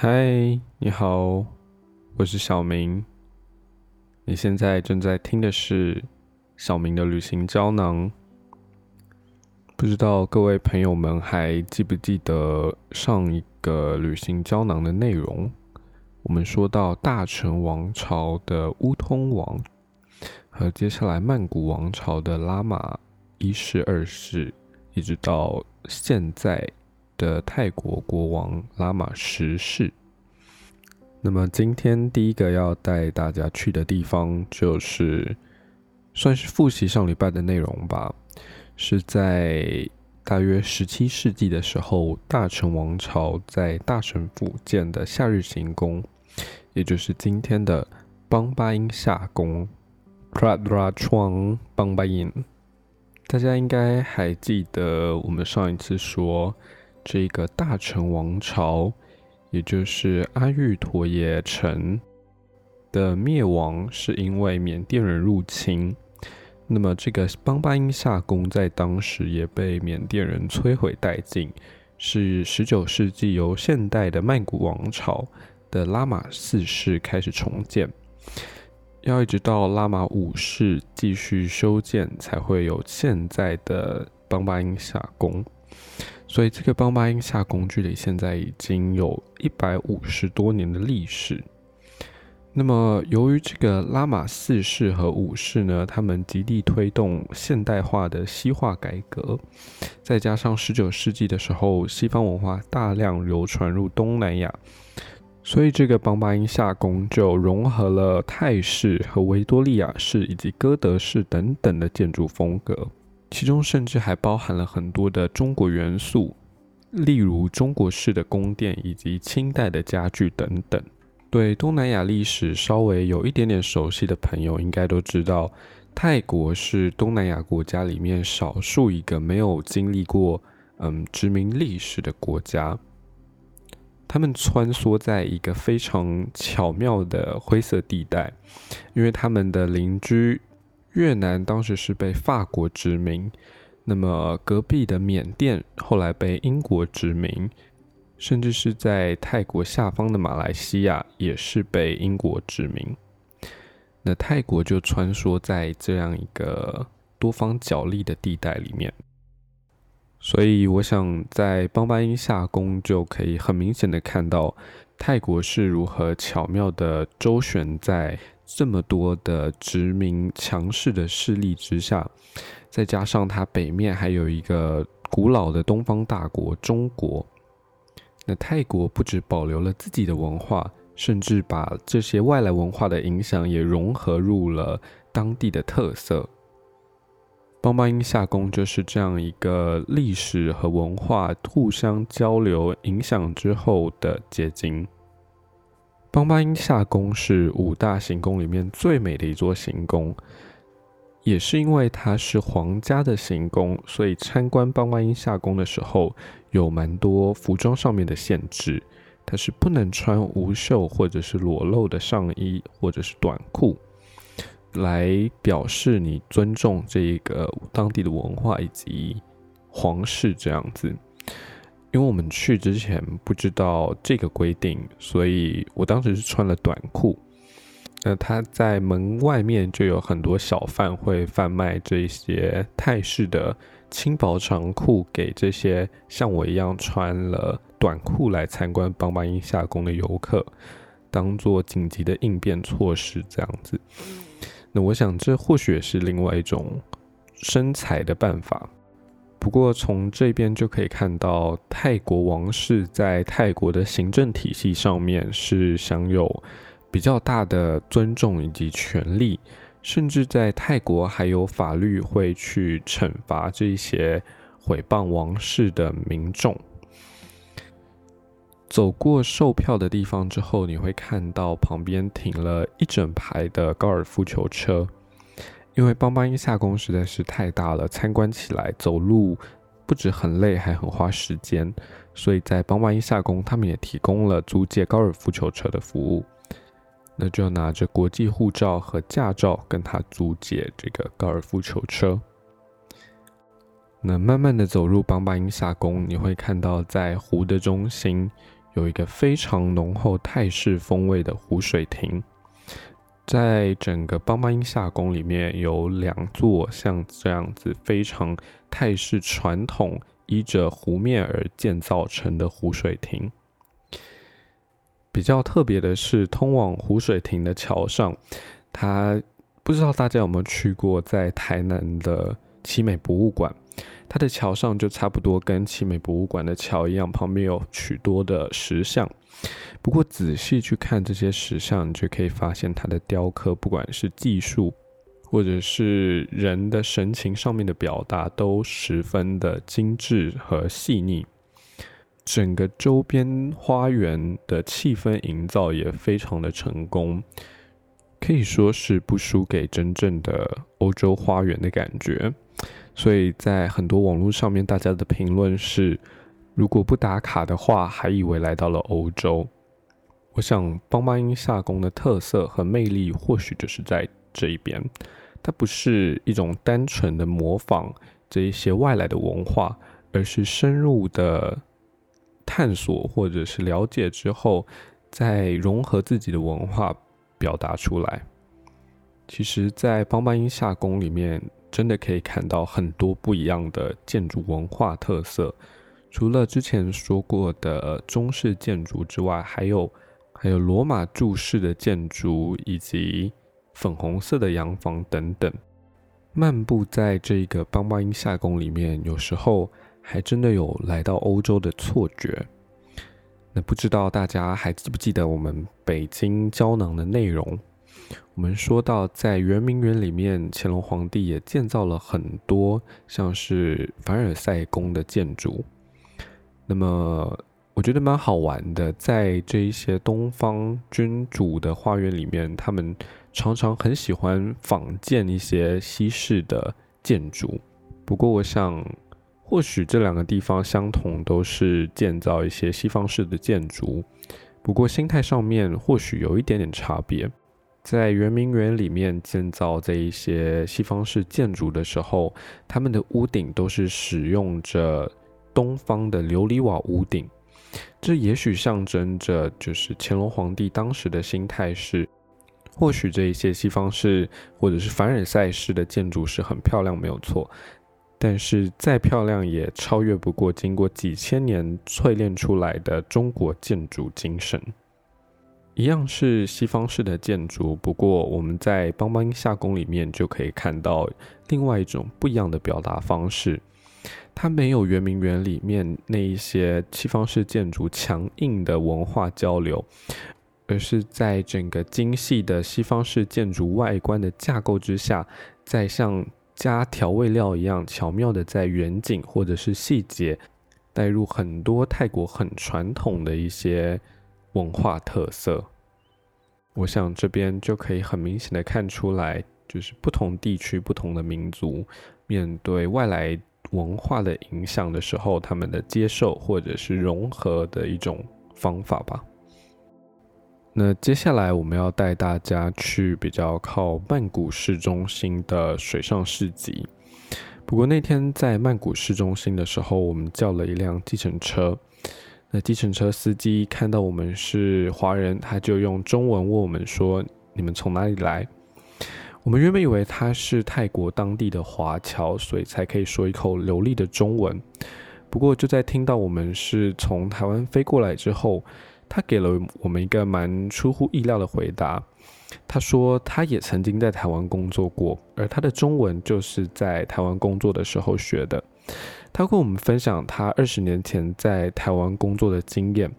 嗨，你好，我是小明。你现在正在听的是小明的旅行胶囊。不知道各位朋友们还记不记得上一个旅行胶囊的内容？我们说到大成王朝的乌通王，和接下来曼谷王朝的拉玛一世、二世，一直到现在的泰国国王拉玛十世。那么今天第一个要带大家去的地方，就是算是复习上礼拜的内容吧。是在大约十七世纪的时候，大成王朝在大城府建的夏日行宫，也就是今天的邦巴音夏宫 p r a d r a c h a n g 邦巴因。大家应该还记得，我们上一次说这个大成王朝，也就是阿育陀耶城的灭亡，是因为缅甸人入侵。那么，这个邦巴音夏宫在当时也被缅甸人摧毁殆尽，是十九世纪由现代的曼谷王朝的拉玛四世开始重建，要一直到拉玛五世继续修建，才会有现在的邦巴音夏宫。所以，这个邦巴音夏宫距离现在已经有一百五十多年的历史。那么，由于这个拉玛四世和五世呢，他们极力推动现代化的西化改革，再加上十九世纪的时候，西方文化大量流传入东南亚，所以这个邦巴音夏宫就融合了泰式和维多利亚式以及哥德式等等的建筑风格，其中甚至还包含了很多的中国元素，例如中国式的宫殿以及清代的家具等等。对东南亚历史稍微有一点点熟悉的朋友，应该都知道，泰国是东南亚国家里面少数一个没有经历过嗯殖民历史的国家。他们穿梭在一个非常巧妙的灰色地带，因为他们的邻居越南当时是被法国殖民，那么隔壁的缅甸后来被英国殖民。甚至是在泰国下方的马来西亚也是被英国殖民，那泰国就穿梭在这样一个多方角力的地带里面，所以我想在邦巴音夏宫就可以很明显的看到泰国是如何巧妙的周旋在这么多的殖民强势的势力之下，再加上它北面还有一个古老的东方大国中国。那泰国不止保留了自己的文化，甚至把这些外来文化的影响也融合入了当地的特色。邦巴音夏宫就是这样一个历史和文化互相交流、影响之后的结晶。邦巴音夏宫是五大行宫里面最美的一座行宫。也是因为它是皇家的行宫，所以参观邦巴音夏宫的时候有蛮多服装上面的限制，它是不能穿无袖或者是裸露的上衣或者是短裤，来表示你尊重这个当地的文化以及皇室这样子。因为我们去之前不知道这个规定，所以我当时是穿了短裤。那他在门外面就有很多小贩会贩卖这些泰式的轻薄长裤给这些像我一样穿了短裤来参观邦巴音夏宫的游客，当做紧急的应变措施这样子。那我想这或许也是另外一种生财的办法。不过从这边就可以看到，泰国王室在泰国的行政体系上面是享有。比较大的尊重以及权利，甚至在泰国还有法律会去惩罚这些毁谤王室的民众。走过售票的地方之后，你会看到旁边停了一整排的高尔夫球车，因为邦巴音夏宫实在是太大了，参观起来走路不止很累，还很花时间，所以在邦巴音夏宫，他们也提供了租借高尔夫球车的服务。那就拿着国际护照和驾照跟他租借这个高尔夫球车。那慢慢的走入邦巴音夏宫，你会看到在湖的中心有一个非常浓厚泰式风味的湖水亭。在整个邦邦音夏宫里面，有两座像这样子非常泰式传统，依着湖面而建造成的湖水亭。比较特别的是，通往湖水亭的桥上，它不知道大家有没有去过，在台南的奇美博物馆。它的桥上就差不多跟奇美博物馆的桥一样，旁边有许多的石像。不过仔细去看这些石像，你就可以发现它的雕刻，不管是技术，或者是人的神情上面的表达，都十分的精致和细腻。整个周边花园的气氛营造也非常的成功，可以说是不输给真正的欧洲花园的感觉。所以在很多网络上面，大家的评论是：如果不打卡的话，还以为来到了欧洲。我想邦巴音夏宫的特色和魅力，或许就是在这一边。它不是一种单纯的模仿这一些外来的文化，而是深入的探索或者是了解之后，再融合自己的文化表达出来。其实，在邦巴音夏宫里面。真的可以看到很多不一样的建筑文化特色，除了之前说过的中式建筑之外，还有还有罗马柱式的建筑，以及粉红色的洋房等等。漫步在这个邦巴音夏宫里面，有时候还真的有来到欧洲的错觉。那不知道大家还记不记得我们北京胶囊的内容？我们说到，在圆明园里面，乾隆皇帝也建造了很多像是凡尔赛宫的建筑。那么，我觉得蛮好玩的，在这一些东方君主的花园里面，他们常常很喜欢仿建一些西式的建筑。不过，我想，或许这两个地方相同，都是建造一些西方式的建筑，不过心态上面或许有一点点差别。在圆明园里面建造这一些西方式建筑的时候，他们的屋顶都是使用着东方的琉璃瓦屋顶。这也许象征着，就是乾隆皇帝当时的心态是：或许这一些西方式或者是凡尔赛式的建筑是很漂亮，没有错。但是再漂亮也超越不过经过几千年淬炼出来的中国建筑精神。一样是西方式的建筑，不过我们在邦邦夏宫里面就可以看到另外一种不一样的表达方式。它没有圆明园里面那一些西方式建筑强硬的文化交流，而是在整个精细的西方式建筑外观的架构之下，在像加调味料一样巧妙的在远景或者是细节带入很多泰国很传统的一些。文化特色，我想这边就可以很明显的看出来，就是不同地区、不同的民族面对外来文化的影响的时候，他们的接受或者是融合的一种方法吧。那接下来我们要带大家去比较靠曼谷市中心的水上市集。不过那天在曼谷市中心的时候，我们叫了一辆计程车。那计程车司机看到我们是华人，他就用中文问我们说：“你们从哪里来？”我们原本以为他是泰国当地的华侨，所以才可以说一口流利的中文。不过就在听到我们是从台湾飞过来之后，他给了我们一个蛮出乎意料的回答。他说他也曾经在台湾工作过，而他的中文就是在台湾工作的时候学的。他跟我们分享他二十年前在台湾工作的经验。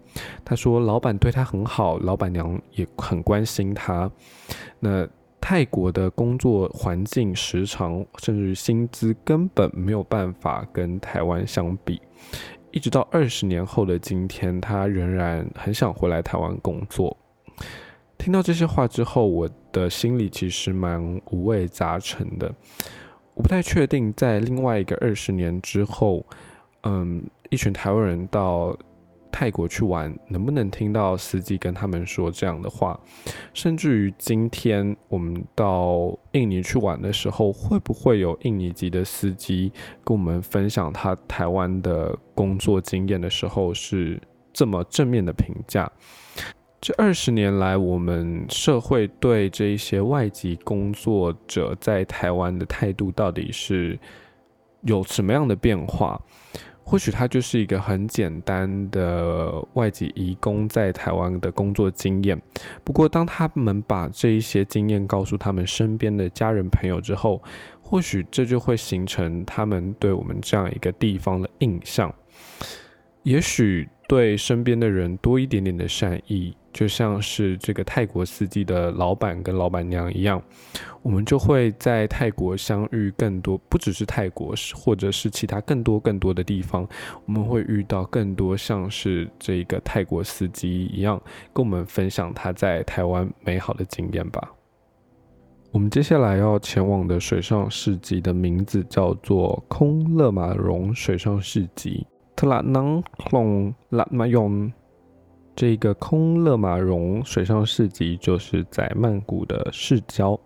他说，老板对他很好，老板娘也很关心他。那泰国的工作环境、时长，甚至薪资，根本没有办法跟台湾相比。一直到二十年后的今天，他仍然很想回来台湾工作。听到这些话之后，我的心里其实蛮五味杂陈的。我不太确定，在另外一个二十年之后，嗯，一群台湾人到泰国去玩，能不能听到司机跟他们说这样的话？甚至于今天我们到印尼去玩的时候，会不会有印尼籍的司机跟我们分享他台湾的工作经验的时候，是这么正面的评价。这二十年来，我们社会对这一些外籍工作者在台湾的态度到底是有什么样的变化？或许他就是一个很简单的外籍移工在台湾的工作经验。不过，当他们把这一些经验告诉他们身边的家人朋友之后，或许这就会形成他们对我们这样一个地方的印象。也许对身边的人多一点点的善意。就像是这个泰国司机的老板跟老板娘一样，我们就会在泰国相遇更多，不只是泰国，或者是其他更多更多的地方，我们会遇到更多像是这个泰国司机一样，跟我们分享他在台湾美好的经验吧。我们接下来要前往的水上市集的名字叫做空勒马荣水上市集，特拉囊隆拉马永。这个空勒马荣水上市集就是在曼谷的市郊，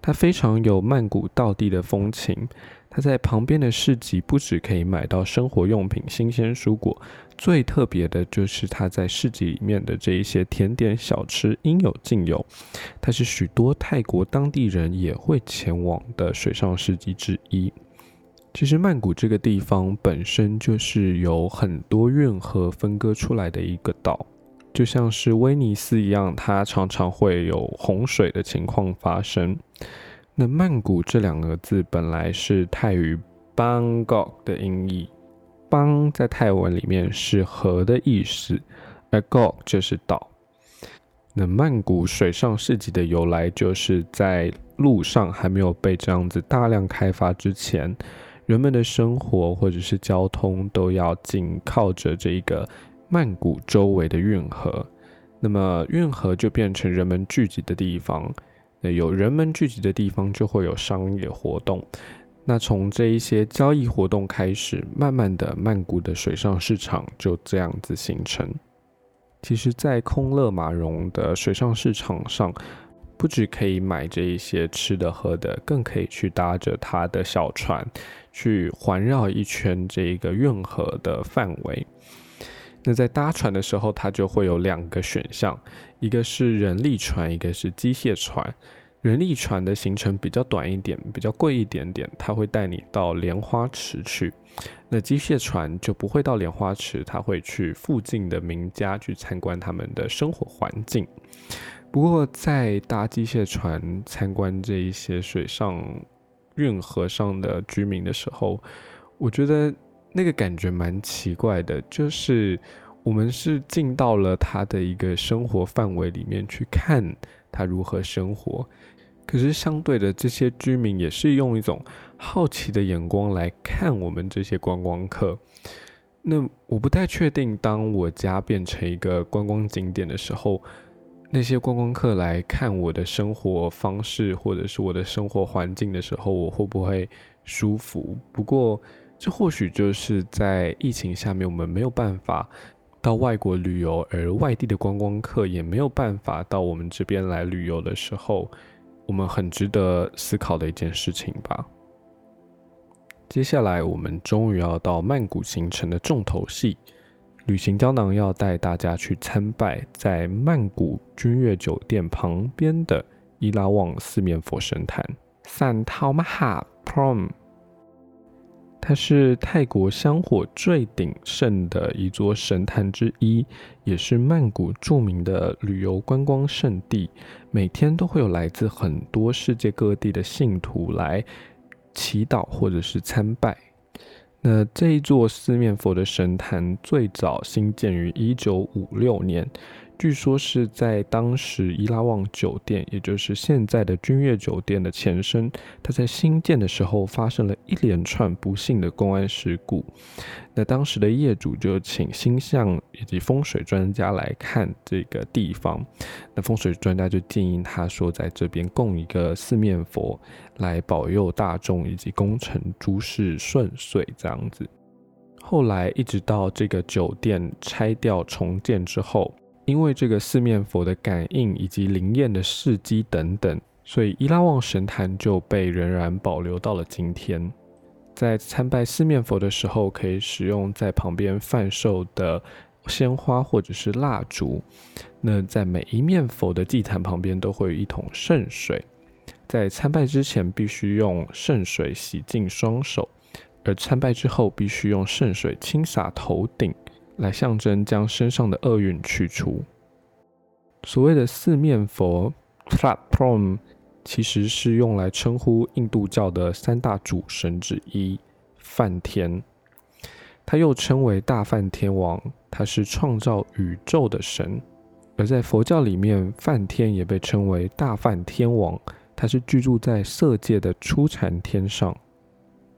它非常有曼谷道地的风情。它在旁边的市集不止可以买到生活用品、新鲜蔬果，最特别的就是它在市集里面的这一些甜点小吃应有尽有。它是许多泰国当地人也会前往的水上市集之一。其实曼谷这个地方本身就是有很多运河分割出来的一个岛。就像是威尼斯一样，它常常会有洪水的情况发生。那曼谷这两个字本来是泰语 Bangkok 的音译，Bang 在泰文里面是河的意思，而 Kok 就是岛。那曼谷水上市集的由来，就是在路上还没有被这样子大量开发之前，人们的生活或者是交通都要紧靠着这一个。曼谷周围的运河，那么运河就变成人们聚集的地方。那有人们聚集的地方，就会有商业活动。那从这一些交易活动开始，慢慢的，曼谷的水上市场就这样子形成。其实，在空乐马荣的水上市场上，不只可以买这一些吃的喝的，更可以去搭着他的小船，去环绕一圈这一个运河的范围。那在搭船的时候，它就会有两个选项，一个是人力船，一个是机械船。人力船的行程比较短一点，比较贵一点点，它会带你到莲花池去。那机械船就不会到莲花池，它会去附近的名家去参观他们的生活环境。不过在搭机械船参观这一些水上运河上的居民的时候，我觉得。那个感觉蛮奇怪的，就是我们是进到了他的一个生活范围里面去看他如何生活，可是相对的，这些居民也是用一种好奇的眼光来看我们这些观光客。那我不太确定，当我家变成一个观光景点的时候，那些观光客来看我的生活方式或者是我的生活环境的时候，我会不会舒服？不过。这或许就是在疫情下面，我们没有办法到外国旅游，而外地的观光客也没有办法到我们这边来旅游的时候，我们很值得思考的一件事情吧。接下来，我们终于要到曼谷行程的重头戏——旅行胶囊要带大家去参拜在曼谷君悦酒店旁边的伊拉旺四面佛神坛 （San t o m a h a Prom）。它是泰国香火最鼎盛的一座神坛之一，也是曼谷著名的旅游观光胜地。每天都会有来自很多世界各地的信徒来祈祷或者是参拜。那这一座四面佛的神坛最早兴建于一九五六年。据说是在当时伊拉旺酒店，也就是现在的君悦酒店的前身，它在新建的时候发生了一连串不幸的公安事故。那当时的业主就请星象以及风水专家来看这个地方。那风水专家就建议他说，在这边供一个四面佛，来保佑大众以及工程诸事顺遂这样子。后来一直到这个酒店拆掉重建之后。因为这个四面佛的感应以及灵验的事迹等等，所以伊拉旺神坛就被仍然保留到了今天。在参拜四面佛的时候，可以使用在旁边贩售的鲜花或者是蜡烛。那在每一面佛的祭坛旁边都会有一桶圣水，在参拜之前必须用圣水洗净双手，而参拜之后必须用圣水轻洒头顶，来象征将身上的厄运去除。所谓的四面佛 （platform） 其实是用来称呼印度教的三大主神之一梵天，他又称为大梵天王，他是创造宇宙的神。而在佛教里面，梵天也被称为大梵天王，他是居住在色界的初禅天上。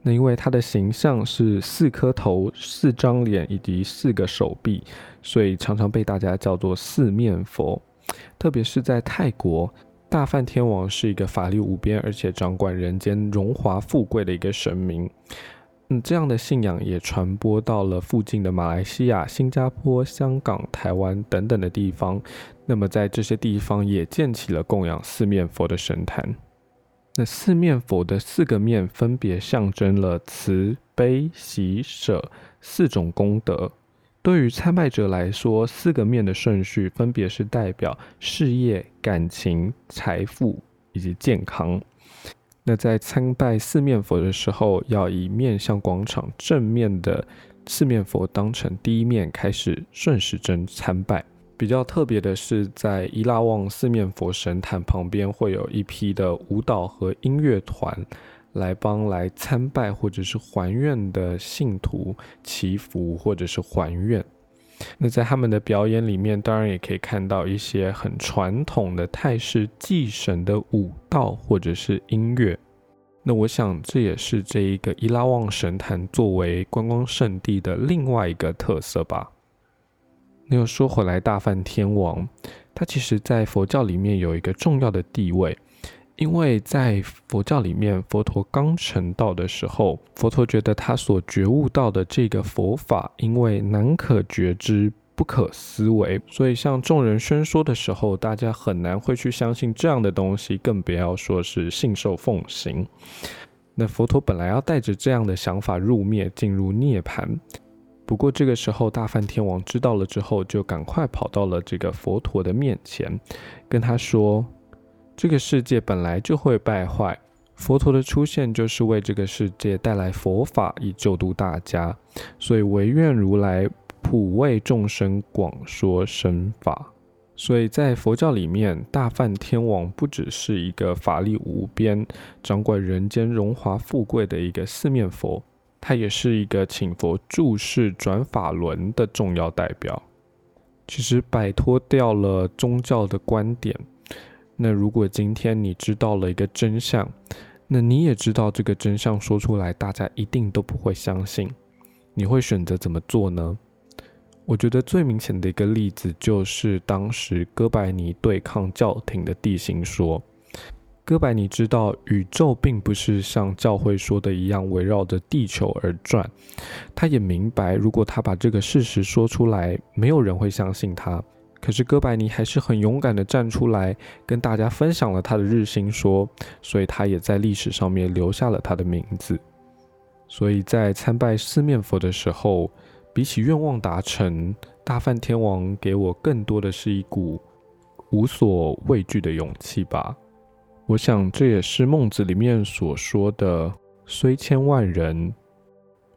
那因为他的形象是四颗头、四张脸以及四个手臂，所以常常被大家叫做四面佛。特别是在泰国，大梵天王是一个法力无边，而且掌管人间荣华富贵的一个神明。嗯，这样的信仰也传播到了附近的马来西亚、新加坡、香港、台湾等等的地方。那么，在这些地方也建起了供养四面佛的神坛。那四面佛的四个面分别象征了慈悲喜舍四种功德。对于参拜者来说，四个面的顺序分别是代表事业、感情、财富以及健康。那在参拜四面佛的时候，要以面向广场正面的四面佛当成第一面开始顺时针参拜。比较特别的是，在伊拉旺四面佛神坛旁边会有一批的舞蹈和音乐团，来帮来参拜或者是还愿的信徒祈福或者是还愿。那在他们的表演里面，当然也可以看到一些很传统的泰式祭神的舞蹈或者是音乐。那我想这也是这一个伊拉旺神坛作为观光圣地的另外一个特色吧。那又说回来，大梵天王他其实在佛教里面有一个重要的地位。因为在佛教里面，佛陀刚成道的时候，佛陀觉得他所觉悟到的这个佛法，因为难可觉知、不可思维，所以向众人宣说的时候，大家很难会去相信这样的东西，更不要说是信受奉行。那佛陀本来要带着这样的想法入灭，进入涅槃，不过这个时候大梵天王知道了之后，就赶快跑到了这个佛陀的面前，跟他说。这个世界本来就会败坏，佛陀的出现就是为这个世界带来佛法，以救度大家。所以唯愿如来普为众生广说身法。所以在佛教里面，大梵天王不只是一个法力无边、掌管人间荣华富贵的一个四面佛，他也是一个请佛注释转法轮的重要代表。其实摆脱掉了宗教的观点。那如果今天你知道了一个真相，那你也知道这个真相说出来，大家一定都不会相信。你会选择怎么做呢？我觉得最明显的一个例子就是当时哥白尼对抗教廷的地心说。哥白尼知道宇宙并不是像教会说的一样围绕着地球而转，他也明白如果他把这个事实说出来，没有人会相信他。可是哥白尼还是很勇敢的站出来，跟大家分享了他的日心说，所以他也在历史上面留下了他的名字。所以在参拜四面佛的时候，比起愿望达成，大梵天王给我更多的是一股无所畏惧的勇气吧。我想这也是孟子里面所说的“虽千万人，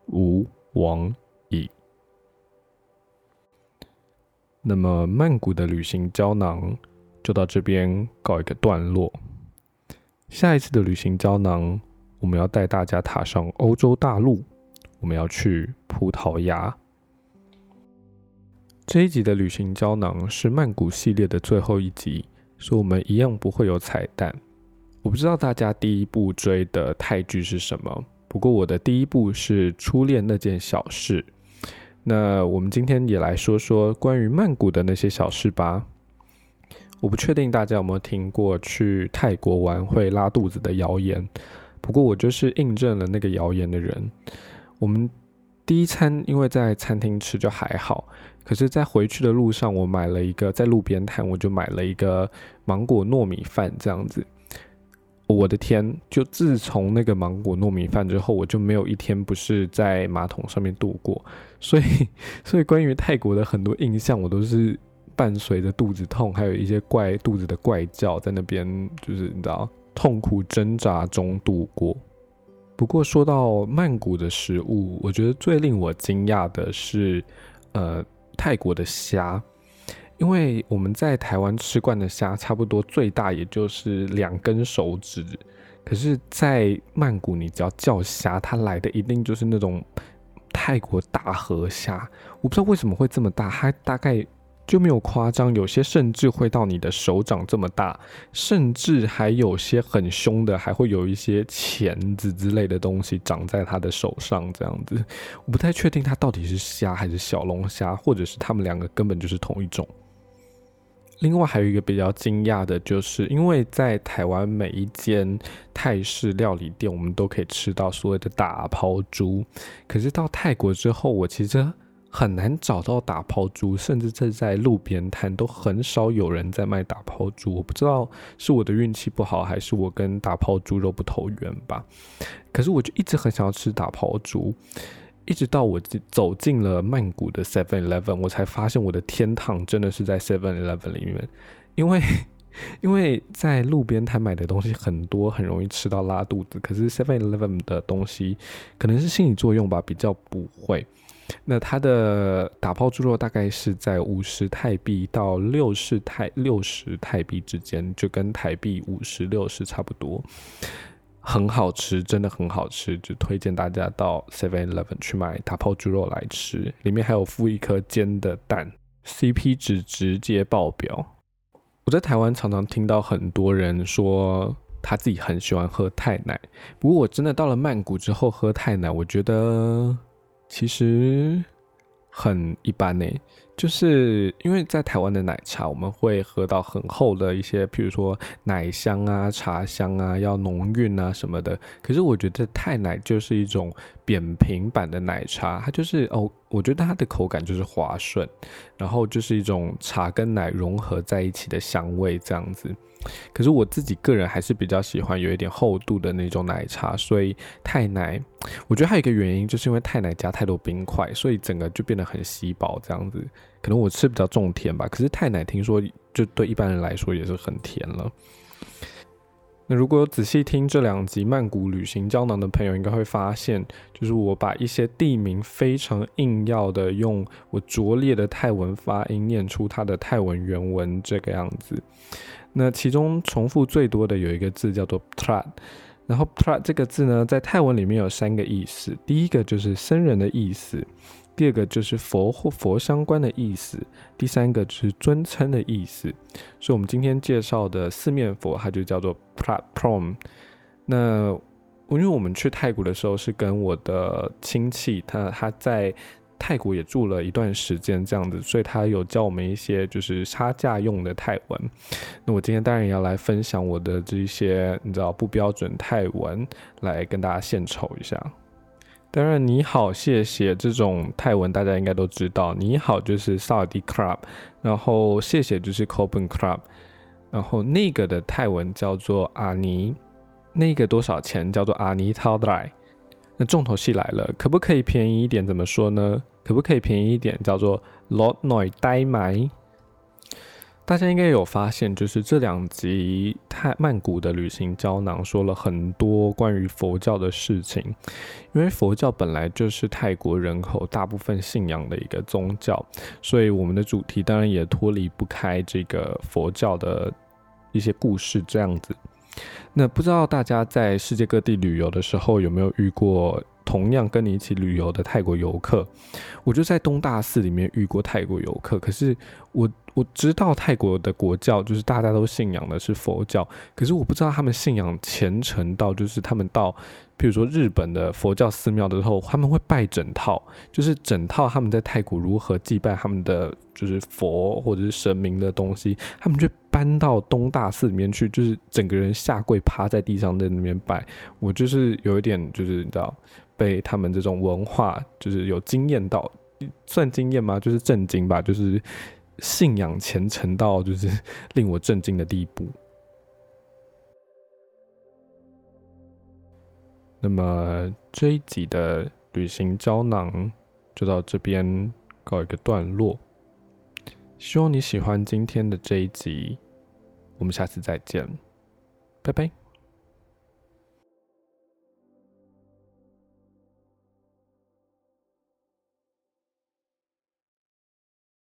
吾往矣”。那么曼谷的旅行胶囊就到这边告一个段落。下一次的旅行胶囊，我们要带大家踏上欧洲大陆，我们要去葡萄牙。这一集的旅行胶囊是曼谷系列的最后一集，所以我们一样不会有彩蛋。我不知道大家第一部追的泰剧是什么，不过我的第一部是《初恋那件小事》。那我们今天也来说说关于曼谷的那些小事吧。我不确定大家有没有听过去泰国玩会拉肚子的谣言，不过我就是印证了那个谣言的人。我们第一餐因为在餐厅吃就还好，可是，在回去的路上，我买了一个在路边摊，我就买了一个芒果糯米饭这样子。我的天！就自从那个芒果糯米饭之后，我就没有一天不是在马桶上面度过。所以，所以关于泰国的很多印象，我都是伴随着肚子痛，还有一些怪肚子的怪叫，在那边就是你知道痛苦挣扎中度过。不过说到曼谷的食物，我觉得最令我惊讶的是，呃，泰国的虾。因为我们在台湾吃惯的虾，差不多最大也就是两根手指，可是，在曼谷，你只要叫虾，它来的一定就是那种泰国大河虾。我不知道为什么会这么大，它大概就没有夸张，有些甚至会到你的手掌这么大，甚至还有些很凶的，还会有一些钳子之类的东西长在它的手上，这样子。我不太确定它到底是虾还是小龙虾，或者是它们两个根本就是同一种。另外还有一个比较惊讶的，就是因为在台湾每一间泰式料理店，我们都可以吃到所谓的打抛猪，可是到泰国之后，我其实很难找到打抛猪，甚至在在路边摊都很少有人在卖打抛猪。我不知道是我的运气不好，还是我跟打抛猪肉不投缘吧。可是我就一直很想要吃打抛猪。一直到我走进了曼谷的 Seven Eleven，我才发现我的天堂真的是在 Seven Eleven 里面。因为 因为在路边摊买的东西很多，很容易吃到拉肚子。可是 Seven Eleven 的东西可能是心理作用吧，比较不会。那它的打泡猪肉大概是在五十泰币到六十泰六十泰币之间，就跟台币五十六十差不多。很好吃，真的很好吃，就推荐大家到 Seven Eleven 去买打泡猪肉来吃，里面还有附一颗煎的蛋，CP 值直接爆表。我在台湾常常听到很多人说他自己很喜欢喝泰奶，不过我真的到了曼谷之后喝泰奶，我觉得其实很一般呢。就是因为在台湾的奶茶，我们会喝到很厚的一些，譬如说奶香啊、茶香啊，要浓韵啊什么的。可是我觉得太奶就是一种扁平版的奶茶，它就是哦，我觉得它的口感就是滑顺，然后就是一种茶跟奶融合在一起的香味这样子。可是我自己个人还是比较喜欢有一点厚度的那种奶茶，所以泰奶，我觉得还有一个原因，就是因为泰奶加太多冰块，所以整个就变得很稀薄这样子。可能我吃比较重甜吧，可是泰奶听说就对一般人来说也是很甜了。那如果有仔细听这两集曼谷旅行胶囊的朋友，应该会发现，就是我把一些地名非常硬要的用我拙劣的泰文发音念出它的泰文原文这个样子。那其中重复最多的有一个字叫做 “tra”，然后 “tra” 这个字呢，在泰文里面有三个意思，第一个就是僧人的意思。第二个就是佛或佛相关的意思，第三个就是尊称的意思。所以，我们今天介绍的四面佛，它就叫做 “prad Prom。那因为我们去泰国的时候是跟我的亲戚，他他在泰国也住了一段时间，这样子，所以他有教我们一些就是差价用的泰文。那我今天当然也要来分享我的这些你知道不标准泰文，来跟大家献丑一下。当然，你好，谢谢这种泰文大家应该都知道。你好就是萨尔迪 club，然后谢谢就是 copen club，然后那个的泰文叫做阿尼，那个多少钱叫做阿尼涛代。那重头戏来了，可不可以便宜一点？怎么说呢？可不可以便宜一点？叫做 lot noi 呆埋。大家应该有发现，就是这两集泰曼谷的旅行胶囊说了很多关于佛教的事情，因为佛教本来就是泰国人口大部分信仰的一个宗教，所以我们的主题当然也脱离不开这个佛教的一些故事这样子。那不知道大家在世界各地旅游的时候有没有遇过？同样跟你一起旅游的泰国游客，我就在东大寺里面遇过泰国游客。可是我我知道泰国的国教就是大家都信仰的是佛教，可是我不知道他们信仰虔诚到就是他们到，比如说日本的佛教寺庙的时候，他们会拜整套，就是整套他们在泰国如何祭拜他们的就是佛或者是神明的东西，他们就搬到东大寺里面去，就是整个人下跪趴在地上在那边拜。我就是有一点就是你知道。被他们这种文化就是有惊艳到，算惊艳吗？就是震惊吧，就是信仰虔诚到就是令我震惊的地步。那么这一集的旅行胶囊就到这边告一个段落。希望你喜欢今天的这一集，我们下次再见，拜拜。